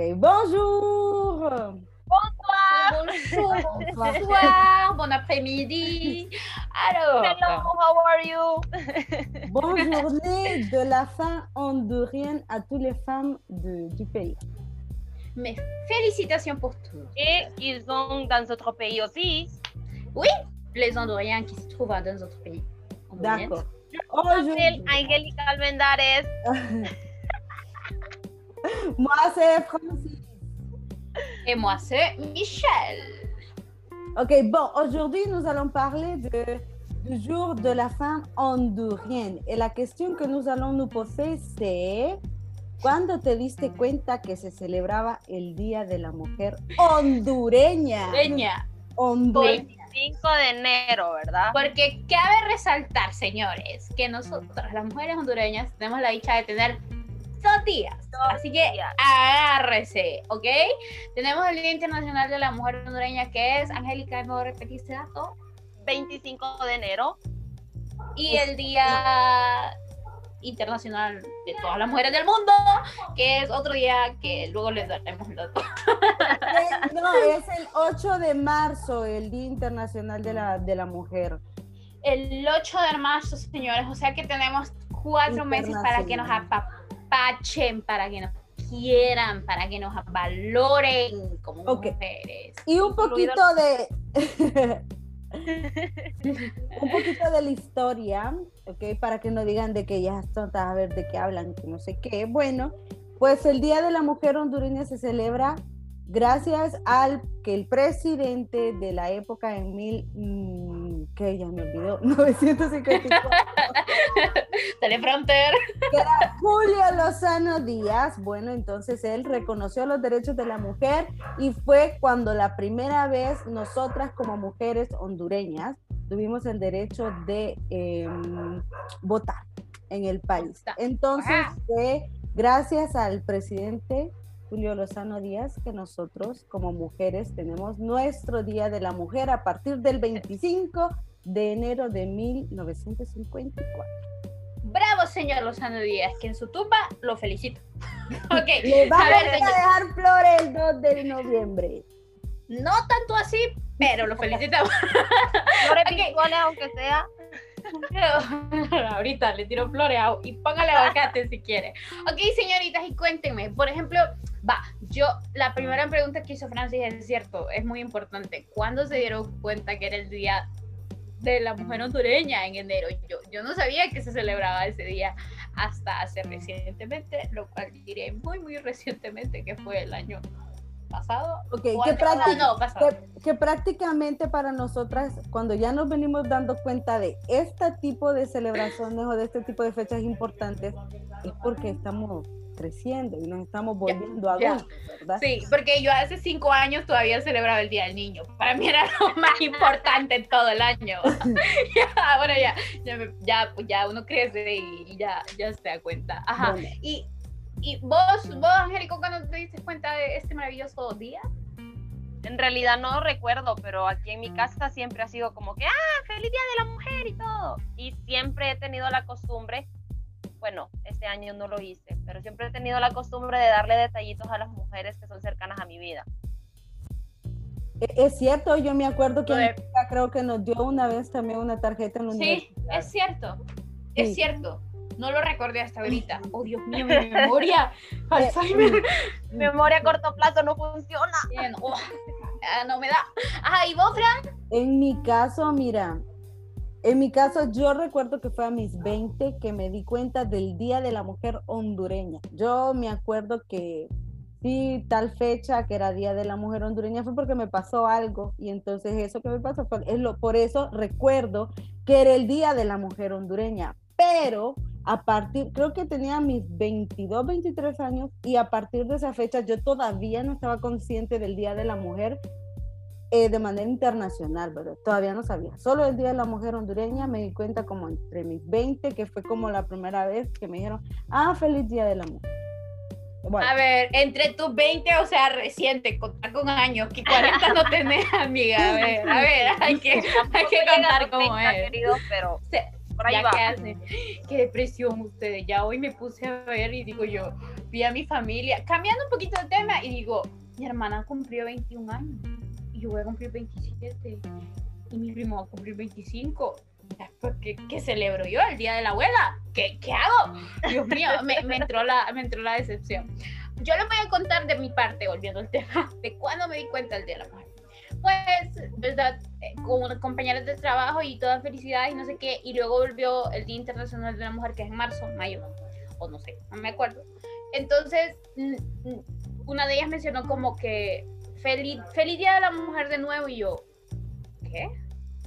Ok, bonjour. Bonsoir. Bonjour. Bonsoir. Bon après-midi. Alors. Hello, how are you? Bonne journée de la femme hondurienne à toutes les femmes de, du pays. Mes félicitations pour tout. Et ils ont dans d'autres pays aussi. Oui, les Honduriens qui se trouvent dans d'autres pays. D'accord. Je m'appelle Angélica Almendares. Moi, c'est. Et moi, c'est Michel. Ok, bon, aujourd'hui, nous allons parler de, du jour de la femme hondurienne. Et la question que nous allons nous poser, c'est ¿Cuándo te diste cuenta que se celebraba el Día de la Mujer hondureña? Hondureña. Hondureña. 25 de enero, ¿verdad? Porque cabe resaltar, señores, que nosotras, las mujeres hondureñas, tenemos la dicha de tener dos días. Dos Así que días. agárrese, ¿ok? Tenemos el Día Internacional de la Mujer Hondureña, que es, Angélica, ¿me repetir este dato? 25 de enero. Y el Día Internacional de todas las mujeres del mundo, que es otro día que luego les daremos el dato. No, es el 8 de marzo, el Día Internacional de la, de la Mujer. El 8 de marzo, señores, o sea que tenemos cuatro meses para que nos para que nos quieran, para que nos valoren como mujeres. Y un poquito de... un poquito de la historia, ¿ok? Para que no digan de que ellas son a ver de qué hablan, que no sé qué. Bueno, pues el Día de la Mujer Hondureña se celebra gracias al que el presidente de la época en mil... que ya me olvidó, 954, Teleprompter. que era Julio Lozano Díaz. Bueno, entonces él reconoció los derechos de la mujer y fue cuando la primera vez nosotras como mujeres hondureñas tuvimos el derecho de eh, votar en el país. Entonces Ajá. fue gracias al presidente Julio Lozano Díaz que nosotros como mujeres tenemos nuestro Día de la Mujer a partir del 25 de enero de 1954. Bravo, señor Lozano Díaz, que en su tumba lo felicito. ok, Le vamos a ver, a señor, dejar flores el 2 de noviembre. no tanto así, pero lo felicitamos. Flores virtuales, aunque sea. Ahorita le tiro flores a- y póngale aguacate si quiere. Ok, señoritas, y cuéntenme, por ejemplo, va, yo, la primera pregunta que hizo Francis es cierto, es muy importante. ¿Cuándo se dieron cuenta que era el día de la mujer hondureña en enero? Yo, yo no sabía que se celebraba ese día hasta hace recientemente, lo cual diré muy, muy recientemente, que fue el año pasado. Ok, o que, prácti- no, pasado. que- que prácticamente para nosotras, cuando ya nos venimos dando cuenta de este tipo de celebraciones o de este tipo de fechas importantes, es porque estamos creciendo y nos estamos volviendo ya. adultos, ¿verdad? Sí, porque yo hace cinco años todavía celebraba el Día del Niño. Para mí era lo más importante en todo el año. ya, bueno, ya, ya, me- ya, pues ya uno crece y, y ya, ya se da cuenta. Ajá. Bueno, Y, y vos, vos, Angélico, cuando te diste cuenta de este maravilloso día? En realidad no recuerdo, pero aquí en mi casa siempre ha sido como que, ah, feliz día de la mujer y todo. Y siempre he tenido la costumbre, bueno, este año no lo hice, pero siempre he tenido la costumbre de darle detallitos a las mujeres que son cercanas a mi vida. e- es cierto, yo me acuerdo que creo que nos dio una vez también una tarjeta en la Sí, es cierto. Sí. Es cierto. No lo recordé hasta ahorita. Oh, Dios mío, mi memoria. Alzheimer. Mi memoria a corto plazo no funciona. Bien, oh, no me da. Ajá, ¿y vos, Fran? En mi caso, mira, en mi caso yo recuerdo que fue a mis 20 que me di cuenta del Día de la Mujer hondureña. Yo me acuerdo que sí, tal fecha que era Día de la Mujer hondureña fue porque me pasó algo y entonces eso que me pasó fue, es lo, por eso recuerdo que era el Día de la Mujer hondureña, pero a partir, creo que tenía mis 22, 23 años y a partir de esa fecha yo todavía no estaba consciente del Día de la Mujer eh, de manera internacional, ¿verdad? Todavía no sabía. Solo el Día de la Mujer hondureña me di cuenta como entre mis 20, que fue como la primera vez que me dijeron, ah, feliz Día de la Mujer. Bueno, A ver, entre tus 20, o sea, reciente, contar con años, que 40 no tenés, amiga. A ver, a ver, hay que, hay que contar cómo 30, es. queridos, pero por ahí ya va. que hacen. Qué depresión ustedes. Ya hoy me puse a ver y digo yo, vi a mi familia, cambiando un poquito de tema y digo, mi hermana cumplió 21 años y yo voy a cumplir 27 y mi primo va a cumplir 25. Después, ¿Qué, qué celebro yo? ¿El día de la abuela? ¿Qué, qué hago? Dios mío, me, me entró la, me entró la decepción. Yo les voy a contar de mi parte, volviendo al tema, de cuándo me di cuenta del Día de la Mujer. Pues, ¿verdad? Eh, Con compañeros de trabajo y toda felicidad y no sé qué. Y luego volvió el Día Internacional de la Mujer, que es en marzo, mayo, o no sé, no me acuerdo. Entonces, una de ellas mencionó como que feliz, feliz Día de la Mujer de nuevo. Y yo, ¿qué?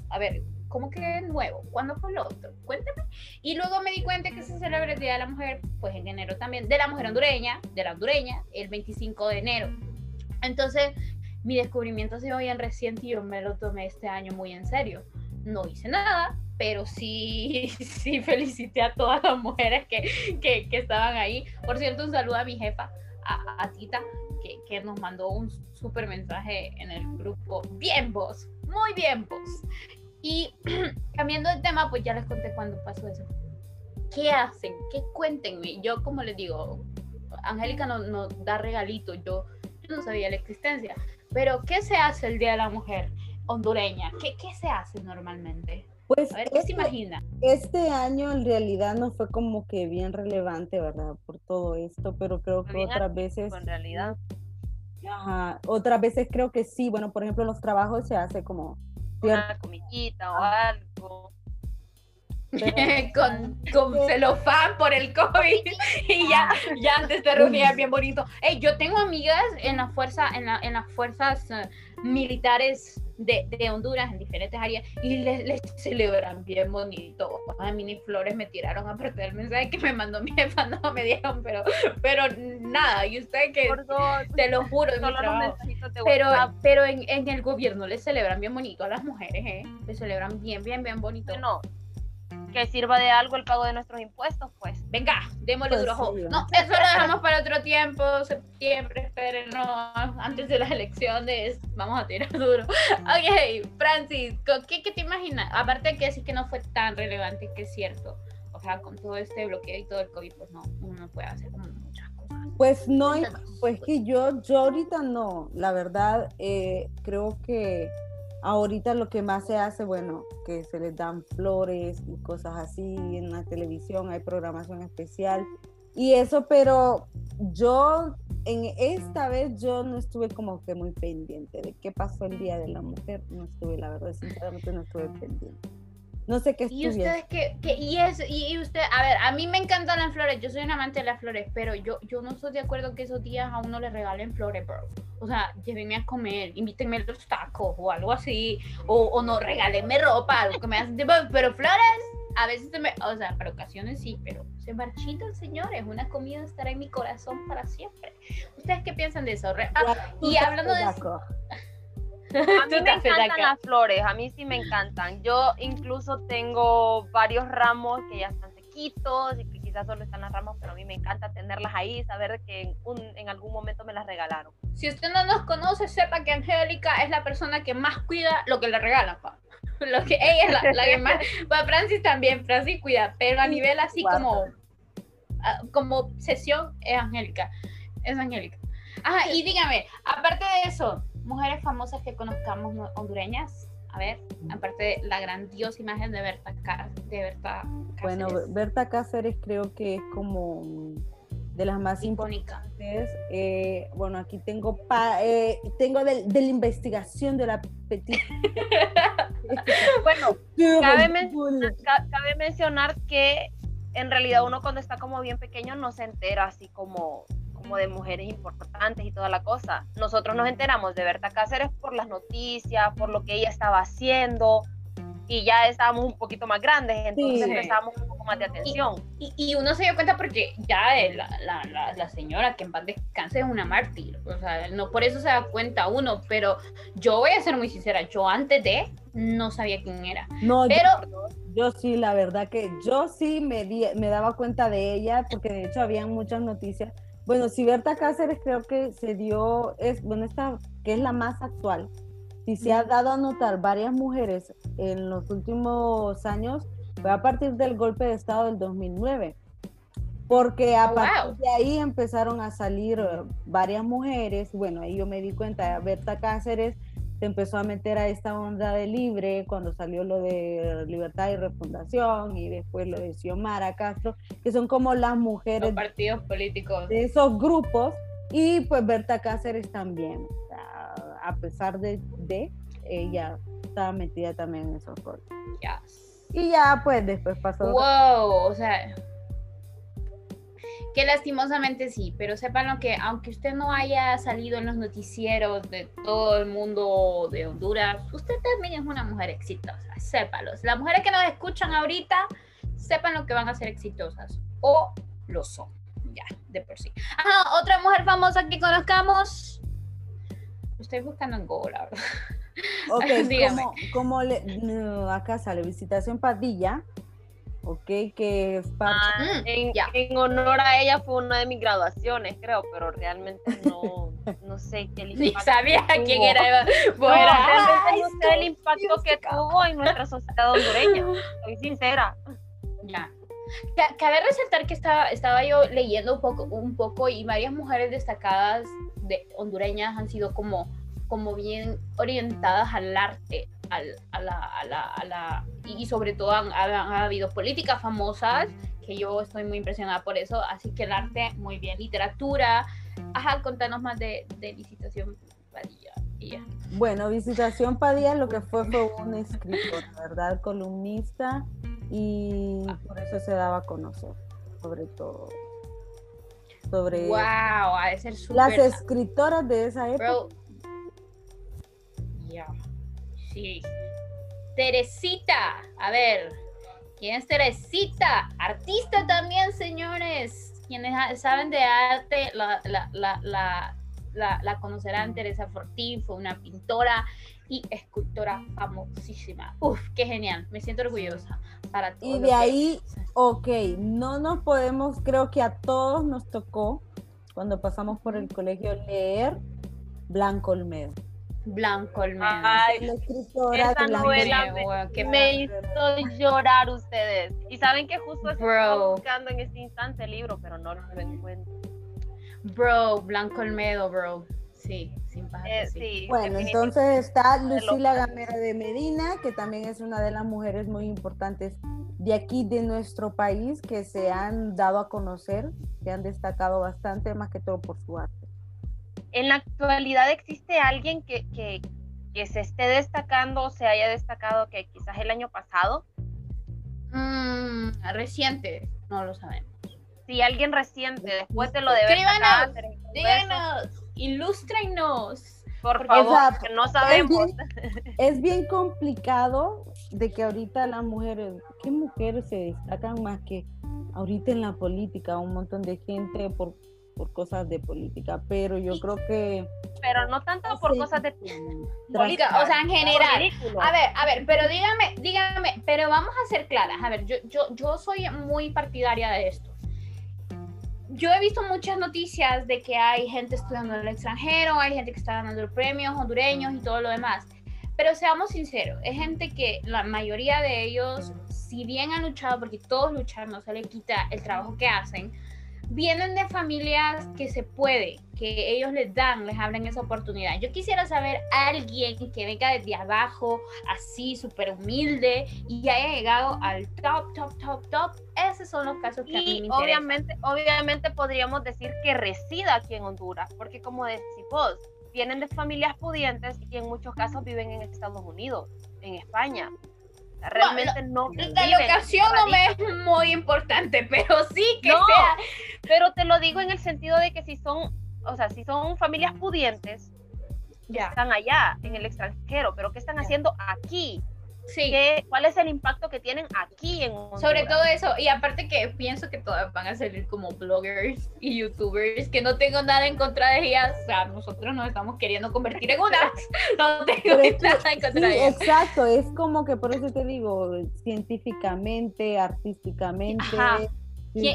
A ver, ¿cómo que nuevo? ¿Cuándo fue lo otro? Cuéntame. Y luego me di cuenta que se celebra el Día de la Mujer, pues en enero también, de la mujer hondureña, de la hondureña, el 25 de enero. Entonces, mi descubrimiento ha sido bien reciente y yo me lo tomé este año muy en serio. No hice nada, pero sí, sí felicité a todas las mujeres que, que, que estaban ahí. Por cierto, un saludo a mi jefa, a Tita, que, que nos mandó un súper mensaje en el grupo. Bien vos, muy bien vos. Y cambiando de tema, pues ya les conté cuando pasó eso. ¿Qué hacen? ¿Qué cuéntenme? Yo, como les digo, Angélica nos no da regalitos, yo, yo no sabía la existencia. Pero, ¿qué se hace el Día de la Mujer hondureña? ¿Qué, qué se hace normalmente? Pues A ver, ¿qué se este, imagina? este año en realidad no fue como que bien relevante, ¿verdad? Por todo esto, pero creo que otras veces, En realidad. ajá, otras veces creo que sí. Bueno, por ejemplo, los trabajos se hace como Una comidita o algo. con, con celofán por el COVID y ya, ya antes te reunías bien bonito. Hey, yo tengo amigas en la fuerza, en, la, en las fuerzas eh, militares de, de Honduras en diferentes áreas y les, les celebran bien bonito. A mí ni flores me tiraron aparte del mensaje que me mandó mi jefa, no me dieron, pero, pero nada, y usted que te lo juro, Pero, pero en, en el gobierno les celebran bien bonito a las mujeres, ¿eh? Les celebran bien, bien, bien bonito. Bueno, que sirva de algo el pago de nuestros impuestos, pues. Venga, démosle Pues duro. sí, no, eso lo dejamos para otro tiempo, septiembre, esperen, no, antes de las elecciones, vamos a tirar duro. Ok, Francis, ¿con ¿qué, qué te imaginas? Aparte de que decir que no fue tan relevante, que es cierto, o sea, con todo este bloqueo y todo el COVID, pues no, uno no puede hacer como muchas cosas. Pues no, pues que yo, yo ahorita no, la verdad, eh, creo que ahorita lo que más se hace, bueno, que se les dan flores y cosas así en la televisión, hay programación especial y eso, pero yo en esta vez yo no estuve como que muy pendiente de qué pasó el Día de la Mujer, no estuve, la verdad, sinceramente no estuve pendiente. No sé qué ¿Y estuviera. ustedes qué? qué- y, es, y, y usted, a ver, a mí me encantan las flores, yo soy un amante de las flores, pero yo, yo no estoy de acuerdo que esos días a uno le regalen flores, bro. O sea, llévenme a comer, invítenme a los tacos o algo así, o, o no, regálenme ropa, algo que me hacen tipo, pero flores, a veces se me, o sea, para ocasiones sí, pero se marchitan, señores, una comida estará en mi corazón para siempre. ¿Ustedes qué piensan de eso? Ah, y hablando de eso, A mí me encantan las flores, a mí sí me encantan. Yo incluso tengo varios ramos que ya están sequitos y que quizás solo están las ramas, pero a mí me encanta tenerlas ahí, saber que en, un, en algún momento me las regalaron. Si usted no nos conoce, sepa que Angélica es la persona que más cuida lo que le regalan, pa. Lo que ella es la, la que más. Pa, Francis también, Francis cuida, pero a nivel así como, ah, como sesión es Angélica. Es Angélica. Ajá, y dígame, aparte de eso, mujeres famosas que conozcamos no- hondureñas, a ver, aparte de la grandiosa imagen de Berta, Cá- de Berta Bueno, Cáceres, Berta Cáceres creo que es como de las más icónica. importantes. Eh, bueno, aquí tengo pa- eh, tengo del- de, la investigación de la petit. Bueno, Cabe men- ca- cabe mencionar que en realidad uno cuando está como bien pequeño no se entera así como, como de mujeres importantes y toda la cosa. Nosotros nos enteramos de Berta Cáceres por las noticias, por lo que ella estaba haciendo y ya estábamos un poquito más grandes, entonces Sí. un poco más de atención. Y, y uno se dio cuenta porque ya la, la, la, la señora que en paz descanse es una mártir. O sea, no por eso se da cuenta uno, pero yo voy a ser muy sincera, yo antes de no sabía quién era. No, yo- Pero yo, sí, la verdad que yo sí me, di- me daba cuenta de ella, porque de hecho habían muchas noticias. Bueno, si Berta Cáceres creo que se dio, es, bueno, esta que es la más actual, si se ha dado a notar varias mujeres en los últimos años, fue a partir del golpe de Estado del 2009. Porque a Oh, partir wow. de ahí empezaron a salir eh, varias mujeres. Bueno, ahí yo me di cuenta, Berta Cáceres se empezó a meter a esta onda de libre cuando salió lo de Libertad y Refundación y después lo de Xiomara Castro, que son como las Los mujeres partidos políticos. de esos grupos y pues Berta Cáceres también, a pesar de, de ella estaba metida también en esos roles. Yes. Y ya pues después pasó Wow, o sea, que lastimosamente sí, pero sépanlo que aunque usted no haya salido en los noticieros de todo el mundo de Honduras, usted también es una mujer exitosa, sépalos. Las mujeres que nos escuchan ahorita, sepan lo que van a ser exitosas o lo son, ya, de por sí. Ajá, otra mujer famosa que conozcamos. Lo estoy buscando en Google, la verdad. Ok, como, como le, no, acá sale Visitación Padilla, ok, que es. Ah, Mm, en, honor a ella fue una de mis graduaciones, creo, pero realmente no, no sé qué Ni sabía tuvo. quién era. No, Bueno, realmente Ay, no sé el impacto que tuvo en nuestra sociedad hondureña. Soy sincera. Ya. Ca- Cabe resaltar que estaba, estaba yo leyendo un poco, un poco y varias mujeres destacadas de hondureñas han sido como, como bien orientadas al arte, al- a la, a la, a la- y, sobre todo han, han- han habido políticas famosas que yo estoy muy impresionada por eso, así que el arte muy bien, literatura, ajá, contanos más de, de Licitación Padilla. Bueno, Visitación Padilla lo que fue fue un escritor, ¿verdad? Columnista y por eso se daba a conocer, sobre todo. Sobre Wow, de ser las súper escritoras de esa época. Bro. Ya. Sí. Teresita. A ver. ¿Quién es Teresita? Artista también, señores. Quienes saben de arte la, la, la, la, la- la conocerán. Teresa Fortín fue una pintora y escultora famosísima. Uf, qué genial. Me siento orgullosa. Para todo Y de que- ahí, ok, no nos podemos, creo que a todos nos tocó, cuando pasamos por el colegio, leer Blanco Olmedo. Blanco Olmedo. Ay, La escritora esa de Blanco novela Olmedo. me- hizo llorar ustedes. Y saben que justo Bro. buscando en este instante el libro, pero no lo encuentro. Bro, Blanco Olmedo, bro. Sí, sin paja Eh, sí. sí, Bueno, entonces está Lucila. Gamera de Medina, que también es una de las mujeres muy importantes de aquí, de nuestro país, que se han dado a conocer, que han destacado bastante, más que todo por su arte. En la actualidad existe alguien que, que, que se esté destacando o se haya destacado que quizás el año pasado. Mm, reciente, no lo sabemos. Si alguien reciente, después de lo de Escríbanos, Díganos, ilústrenos. por porque- favor, Exacto. que no Es sabemos. bien, es bien complicado de que ahorita las mujeres, ¿qué mujeres se destacan más que ahorita en la política? Un montón de gente por, por cosas de política, pero yo creo que... Pero no tanto por cosas de Política, o sea, en general. A ver, a ver, pero dígame, dígame, pero vamos a ser claras. A ver, yo, yo, yo soy muy partidaria de esto. Yo he visto muchas noticias de que hay gente estudiando en el extranjero, hay gente que está ganando premios hondureños y todo lo demás. Pero seamos sinceros, es gente que la mayoría de ellos, si bien han luchado, porque todos luchan, no se le quita el trabajo que hacen, vienen de familias que se puede, que ellos les dan, les abren esa oportunidad. Yo quisiera saber a alguien que venga desde abajo, así, súper humilde, y haya llegado al top, top, top, top. Esos son los casos que a mí me interesan. obviamente, obviamente podríamos decir que resida aquí en Honduras, porque como decís vos, vienen de familias pudientes y en muchos casos viven en Estados Unidos, en España. Realmente no, La viven, locación no me es muy importante, pero sí que No, sea. Pero te lo digo en el sentido de que si son, o sea, si son familias pudientes, Ya, están allá, en el extranjero, pero ¿qué están haciendo aquí? Sí. ¿Qué, ¿Cuál es el impacto que tienen aquí en Honduras? Sobre todo eso, y aparte que pienso que todas van a salir como bloggers y youtubers, que no tengo nada en contra de ellas, o sea, nosotros nos estamos queriendo convertir en unas, no tengo Pero nada en Sí, contra de ellas. exacto, es como que por eso te digo, científicamente, artísticamente, Ajá.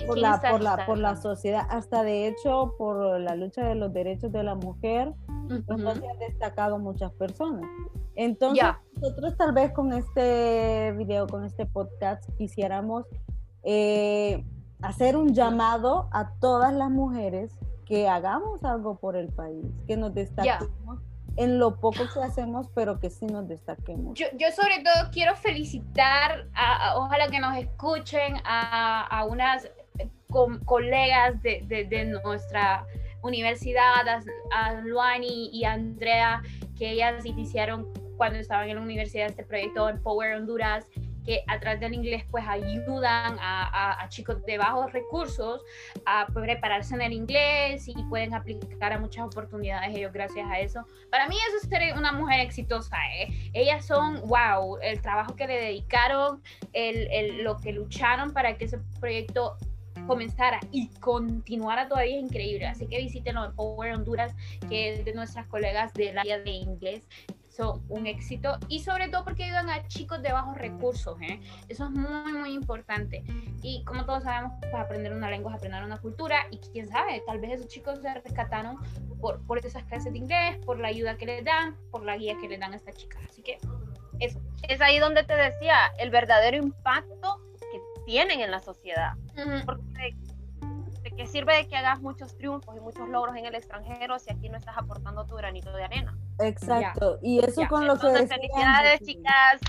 Por, la, por, la, por la sociedad, hasta de hecho por la lucha de los derechos de la mujer, pues, se han destacado muchas personas. Entonces, nosotros tal vez con este video, con este podcast, quisiéramos eh, hacer un llamado a todas las mujeres que hagamos algo por el país, que nos destaquemos en lo poco que hacemos, pero que sí nos destaquemos. Yo, yo sobre todo quiero felicitar, a, ojalá que nos escuchen, a, a unas colegas de, de, nuestra universidad, a, Luani y Andrea, que ellas iniciaron cuando estaban en la universidad este proyecto en Power Honduras que a través del inglés pues ayudan a, a, chicos de bajos recursos a prepararse en el inglés y pueden aplicar a muchas oportunidades ellos gracias a eso. Para mí eso es ser una mujer exitosa. ¿eh? Ellas son, wow, el trabajo que le dedicaron, el, el, lo que lucharon para que ese proyecto comenzara y continuara todavía es increíble. Así que visítenlo en Power Honduras, que es de nuestras colegas del área de inglés un éxito y sobre todo porque ayudan a chicos de bajos recursos. ¿eh? Eso es muy, muy importante. Y como todos sabemos, pues aprender una lengua es aprender una cultura y quién sabe, tal vez esos chicos se rescataron por, por esas clases de inglés, por la ayuda que les dan, por la guía que le dan a estas chicas. Así que eso. Es ahí donde te decía el verdadero impacto que tienen en la sociedad. Porque qué sirve de que hagas muchos triunfos y muchos logros en el extranjero si aquí no estás aportando tu granito de arena? Exacto, y eso con lo que Felicidades, chicas.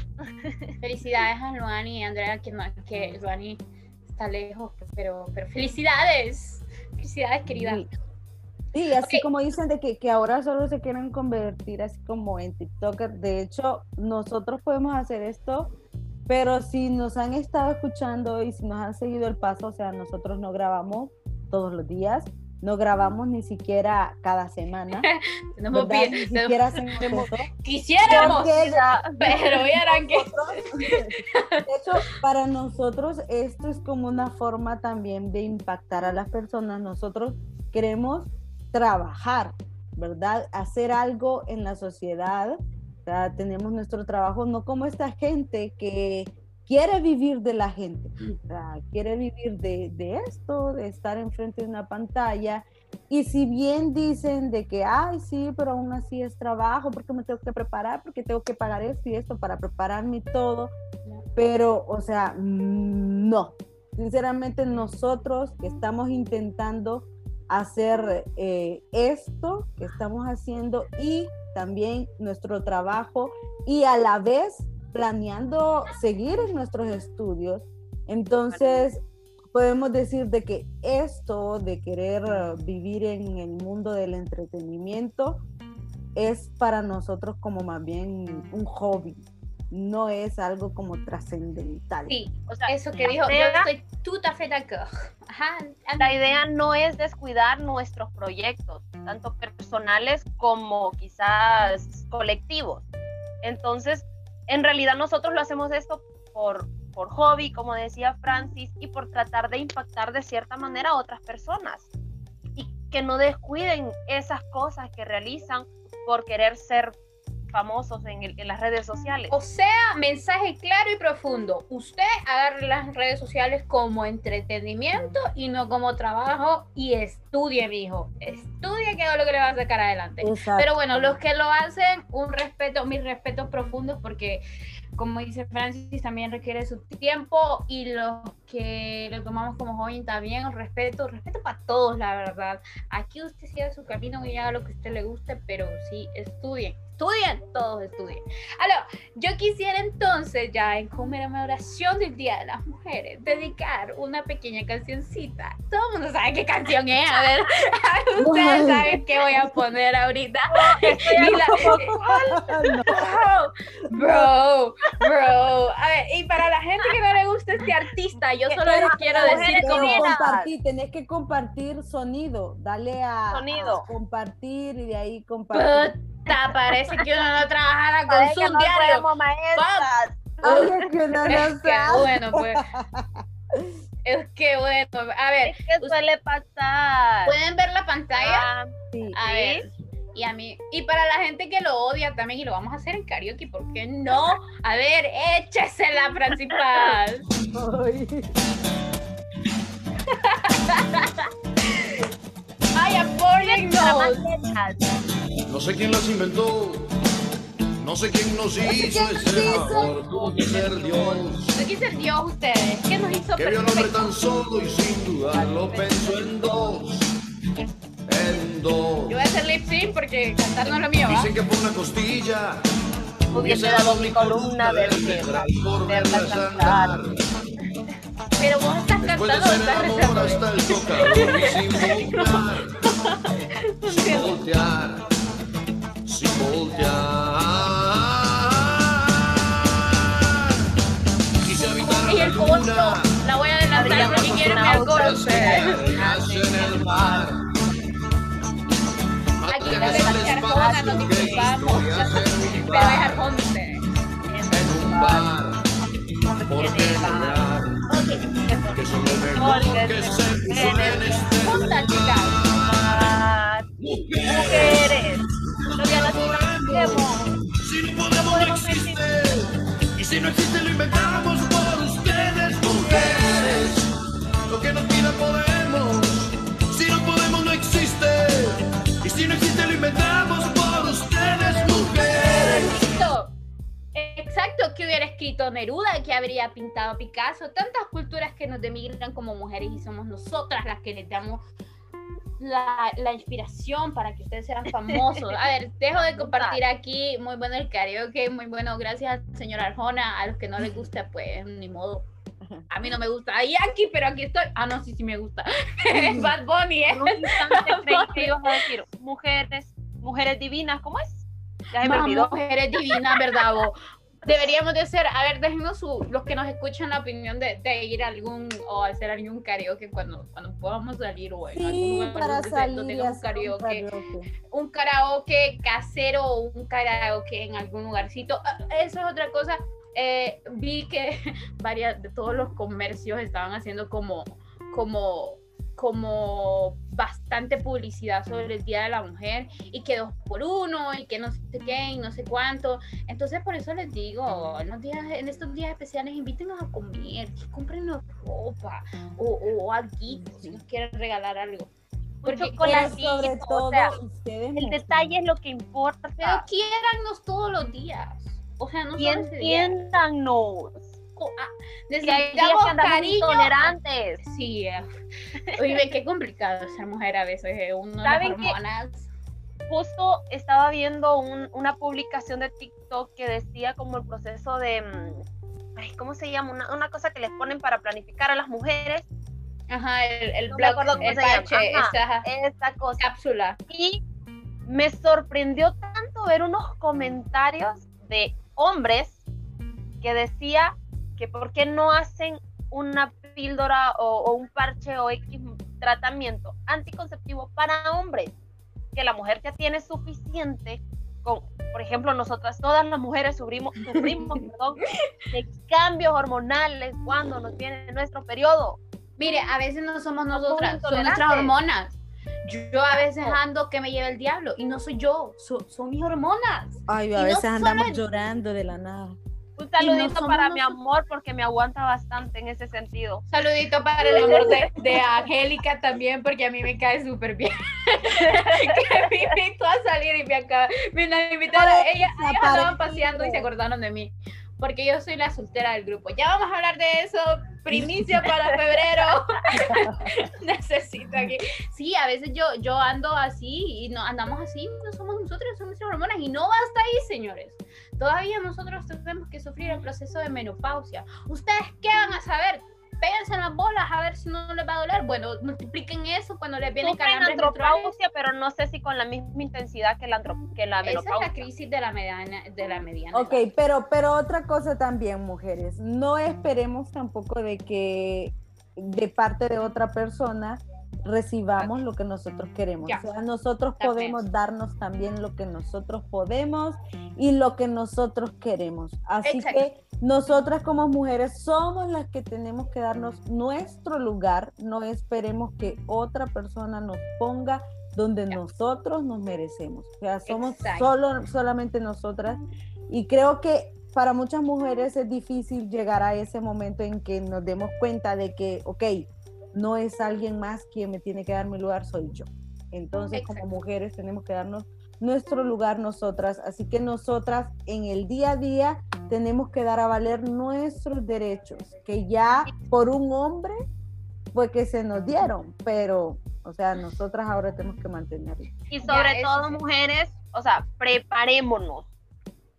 Felicidades a Luani y Andrea, que, que Luani está lejos, pero, pero felicidades. Felicidades, querida. Sí. así como dicen de que, que, ahora solo se quieren convertir así como en TikToker. De hecho, nosotros podemos hacer esto, pero si nos han estado escuchando y si nos han seguido el paso, o sea, nosotros no grabamos todos los días, no grabamos ni siquiera cada semana. tenemos bien, ni siquiera Quisiéramos, pero vieran que... de hecho, para nosotros esto es como una forma también de impactar a las personas. Nosotros queremos trabajar, ¿verdad? Hacer algo en la sociedad. O sea, tenemos nuestro trabajo, no como esta gente que quiere vivir de la gente, quiere vivir de, de, esto, de estar enfrente de una pantalla. Y si bien dicen de que, ay, sí, pero aún así es trabajo, porque me tengo que preparar, porque tengo que pagar esto y esto para prepararme y todo, pero, o sea, no. Sinceramente, nosotros que estamos intentando hacer eh, esto que estamos haciendo y también nuestro trabajo y a la vez planeando seguir en nuestros estudios. Entonces, podemos decir de que esto de querer vivir en el mundo del entretenimiento es para nosotros como más bien un hobby, no es algo como trascendental. Sí, o sea, eso que dijo, yo estoy tout à fait d'accord. La idea no es descuidar nuestros proyectos, tanto personales como quizás colectivos. Entonces, en realidad nosotros lo hacemos esto por, por hobby, como decía Francis, y por tratar de impactar de cierta manera a otras personas. Y que no descuiden esas cosas que realizan por querer ser famosos en, en, las redes sociales. O sea, mensaje claro y profundo. Usted agarre las redes sociales como entretenimiento y no como trabajo y estudie, mijo. Estudie qué es lo que le va a sacar adelante. Pero bueno, los que lo hacen, un respeto, mis respetos profundos porque como dice Francis, también requiere su tiempo y los que lo tomamos como joven también, respeto, respeto para todos, la verdad. Aquí usted siga su camino y haga lo que a usted le guste, pero sí estudien estudien, todos estudien. Ahora, yo quisiera entonces, ya en conmemoración del Día de las Mujeres, dedicar una pequeña cancioncita. Todo el mundo sabe qué canción es, a ver, ustedes saben qué voy a poner ahorita. Bro, bro. A ver, y para la gente que no le gusta este artista, yo solo les quiero decir que compartir, tenés que compartir sonido, dale a, sonido. compartir y de ahí compartir parece que uno no trabajara con su diario. es que uno no es que bueno, pues. Es que bueno, a ver. Es que suele pasar. ¿Pueden ver la pantalla? Ah, sí. A ver. Y a mí, y para la gente que lo odia también, y lo vamos a hacer en karaoke, ¿por qué no? A ver, échese la principal. No sé quién las inventó. No sé quién nos hizo ese amor. Tuvo que ser Dios. Tuvo que ser Dios ustedes. ¿Qué nos hizo Que vio al hombre tan solo y sin dudarlo pensó en dos. En dos. Yo voy a hacer lip sync porque cantar no es lo mío, ¿va? Dicen que por una costilla Hubiese dado mi columna vertebral. por verla cantar. Pero vos estás Después de cantando, ser el estás amor rezando. hasta el tocador y sin espacio, nos que disculpamos. Pero es en un bar. ¿Por qué negar que son lo mejor que se en este. Ah, Mujeres. Las conocemos. Si no podemos, no existe. Y si no existe, lo inventamos por ustedes, mujeres. Lo que nos pida podemos. Si no podemos, no existe. Y si no existe, lo inventamos Exacto, que hubiera escrito Neruda, que habría pintado Picasso, tantas culturas que nos demigran como mujeres y somos nosotras las que les damos la, la inspiración para que ustedes sean famosos. A ver, dejo de compartir aquí, muy bueno el karaoke, muy bueno, gracias señora Arjona, a los que no les gusta, pues ni modo. A mí no me gusta ahí aquí, pero aquí estoy. Ah, no, sí, sí me gusta. Bad Bunny, ¿eh? Por un instante creí que ibas a decir mujeres, mujeres divinas, ¿cómo es? Ya se me olvidó. mujeres divinas, ¿verdad? vos? Deberíamos de ser, a ver, déjenos su, los que nos escuchan la opinión de, de ir a algún o hacer algún karaoke cuando, cuando podamos salir o en algún Sí, lugar para salir donde un hacer un karaoke, karaoke. un karaoke casero o un karaoke en algún lugarcito. Ah, Eso es otra cosa. Eh, vi que varias de todos los comercios estaban haciendo como, como, como bastante publicidad sobre el Día de la Mujer y que dos por uno y que no sé qué y no sé cuánto. Entonces por eso les digo, en, los días, en estos días especiales invítenos a comer, compren ropa o, o algo si nos quieren regalar algo. Porque Pero chocolatito, sobre o todo, sea, ustedes el detalle es lo que importa. Pero quiérannos todos los días. O sea, no y solo hay Ah, que necesitamos cariño. intolerantes. Sí, eh. oye, qué complicado ser mujer a veces. eh, Uno las ¿Saben qué? hormonas. Justo estaba viendo un- una publicación de TikTok que decía como el proceso de, mm, ay, ¿cómo se llama? Una, una cosa que les ponen para planificar a las mujeres. Ajá, el, el No me blog, cómo el se llama. Ajá. esta Esta cosa. cápsula. Y me sorprendió tanto ver unos comentarios de hombres que decía que por qué no hacen una píldora o, o un parche o X tratamiento anticonceptivo para hombres, que la mujer ya tiene suficiente con, por ejemplo, nosotras todas las mujeres sufrimos, sufrimos perdón, de cambios hormonales cuando nos viene nuestro periodo. Mire, a veces no somos Somos nosotras, son nuestras hormonas. Yo, a veces ando que me lleva el diablo y no soy yo, so- son mis hormonas. Ay, Y a no veces solo andamos llorando de la nada. Un saludito somos para mi amor porque me aguanta bastante en ese sentido. Saludito para el amor de, de Angélica también, porque a mí me cae súper bien. que me invitó a salir y me acaba. Me la invitaron, ellas andaban desaparecido. paseando y se acordaron de mí. Porque yo soy la soltera del grupo. Ya vamos a hablar de eso. Primicia para febrero. Necesito aquí. Sí, a veces yo, yo ando así y no andamos así, no somos nosotros, son nuestras hormonas. Y no basta ahí, señores. Todavía nosotros tenemos que sufrir el proceso de menopausia. ¿Ustedes qué van a saber? Péguense en las bolas a ver si no les va a doler. Bueno, multipliquen eso cuando les Sufren calambres antropausia, pero no sé si con la misma intensidad que la, que la Esa es la crisis de la mediana. De la mediana Ok, pero, pero otra cosa también, mujeres, no esperemos tampoco de que de parte de otra persona recibamos lo que nosotros queremos. Ya. O sea, nosotros podemos darnos también lo que nosotros podemos y lo que nosotros queremos. Así Exacto. que nosotras como mujeres somos las que tenemos que darnos nuestro lugar, no esperemos que otra persona nos ponga donde Ya. nosotros nos merecemos. O sea, somos Exacto. solo, solamente nosotras y creo que para muchas mujeres es difícil llegar a ese momento en que nos demos cuenta de que, ok, no es alguien más quien me tiene que dar mi lugar, soy yo. Entonces, como mujeres tenemos que darnos nuestro lugar nosotras, así que nosotras en el día a día tenemos que dar a valer nuestros derechos, que ya por un hombre fue que se nos dieron, pero, o sea, nosotras ahora tenemos que mantenerlo. Y sobre todo, sí. mujeres, o sea, preparémonos,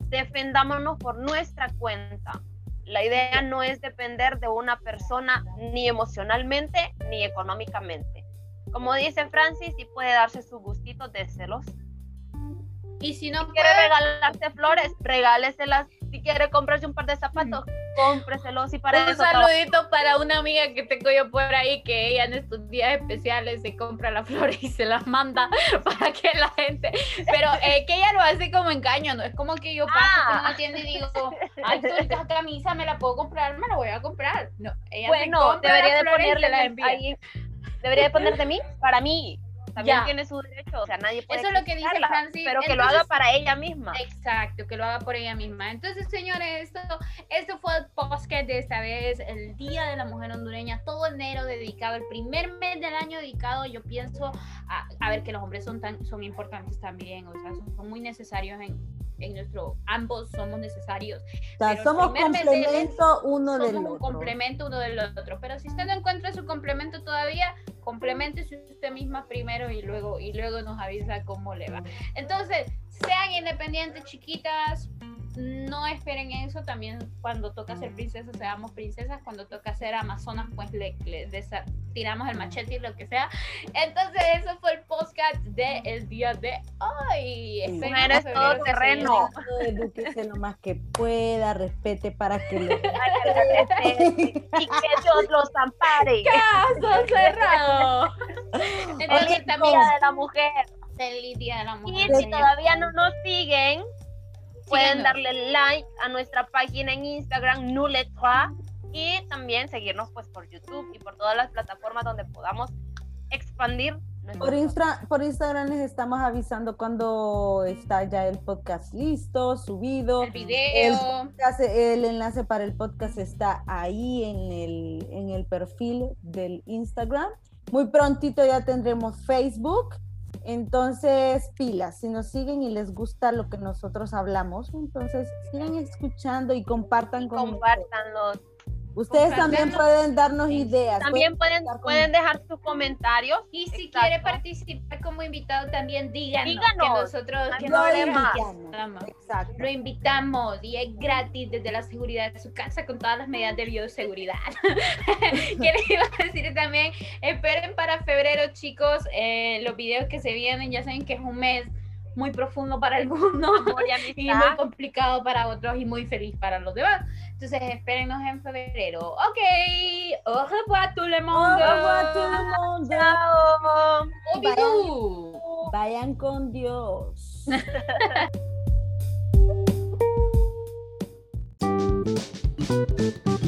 defendámonos por nuestra cuenta. La idea no es depender de una persona ni emocionalmente ni económicamente. Como dice Francis, si puede darse su gustito, déselos. Y si no Si quiere regalarse flores, regáleselas. Si quiere comprarse un par de zapatos, cómpreselos. Y para un eso saludito para una amiga que tengo yo por ahí que ella en estos días especiales se compra las flores y se las manda para que la gente, pero eh, que ella lo hace como engaño, no es como que yo paso por Ah. una tienda y digo, ay, tú esta camisa me la puedo comprar, me la voy a comprar. No, ella Bueno, debería de ponerle ahí. Debería de poner de mí, para mí. También Ya. tiene su derecho, o sea, nadie puede Eso es lo que dice Francis, pero que lo entonces- haga para ella misma. Exacto, que lo haga por ella misma. Entonces, señores, esto, esto fue el podcast de esta vez, el Día de la Mujer Hondureña, todo enero dedicado, el primer mes del año dedicado, yo pienso, a, a ver que los hombres son tan son importantes también, o sea, son, son muy necesarios en, en nuestro, ambos somos necesarios. O sea, Pero somos primer mes del- complemento uno del Somos un otro. complemento uno del otro, pero si usted no encuentra su complemento todavía, complementese usted misma primero y luego y luego nos avisa cómo le va. Entonces, sean independientes, chiquitas. No esperen eso. También cuando toca ser princesas, seamos princesas. Cuando toca ser amazonas, pues le, le desa- tiramos el machete y lo que sea. Entonces, eso fue el podcast del día de hoy. Mujeres viene. Edúquese lo más que pueda, respete para que lo y que Dios los ampare. Caso cerrado. Entonces, también Día de la Mujer. feliz día de la Y mujer. si todavía no nos siguen, pueden darle like a nuestra página en Instagram, Nuletra, y también seguirnos pues por YouTube y por todas las plataformas donde podamos expandir nuestro Por, Instra- por Instagram les estamos avisando cuando está ya el podcast listo, subido. El video. Podcast- El enlace para el podcast está ahí en el, en el perfil del Instagram. Muy prontito ya tendremos Facebook. Entonces, pilas, si nos siguen y les gusta lo que nosotros hablamos, entonces sigan escuchando y compartan y con. Ustedes también pueden darnos Sí. ideas. También pueden, pueden dejar sus comentarios. Y si Exacto. quiere participar como invitado, también díganos. Que Díganos. nosotros No hay que Lo problema. invitamos. Exacto. Lo invitamos y es gratis desde la seguridad de su casa con todas las medidas de bioseguridad. ¿Qué les iba a decir también? Esperen para febrero, chicos, eh, los videos que se vienen. Ya saben que es un mes muy profundo para algunos y y muy complicado para otros y muy feliz para los demás. Entonces, espérennos en febrero. Ok, au revoir tout le Au monde. revoir, tout le monde. Chao. Au bisous. Vayan con Dios.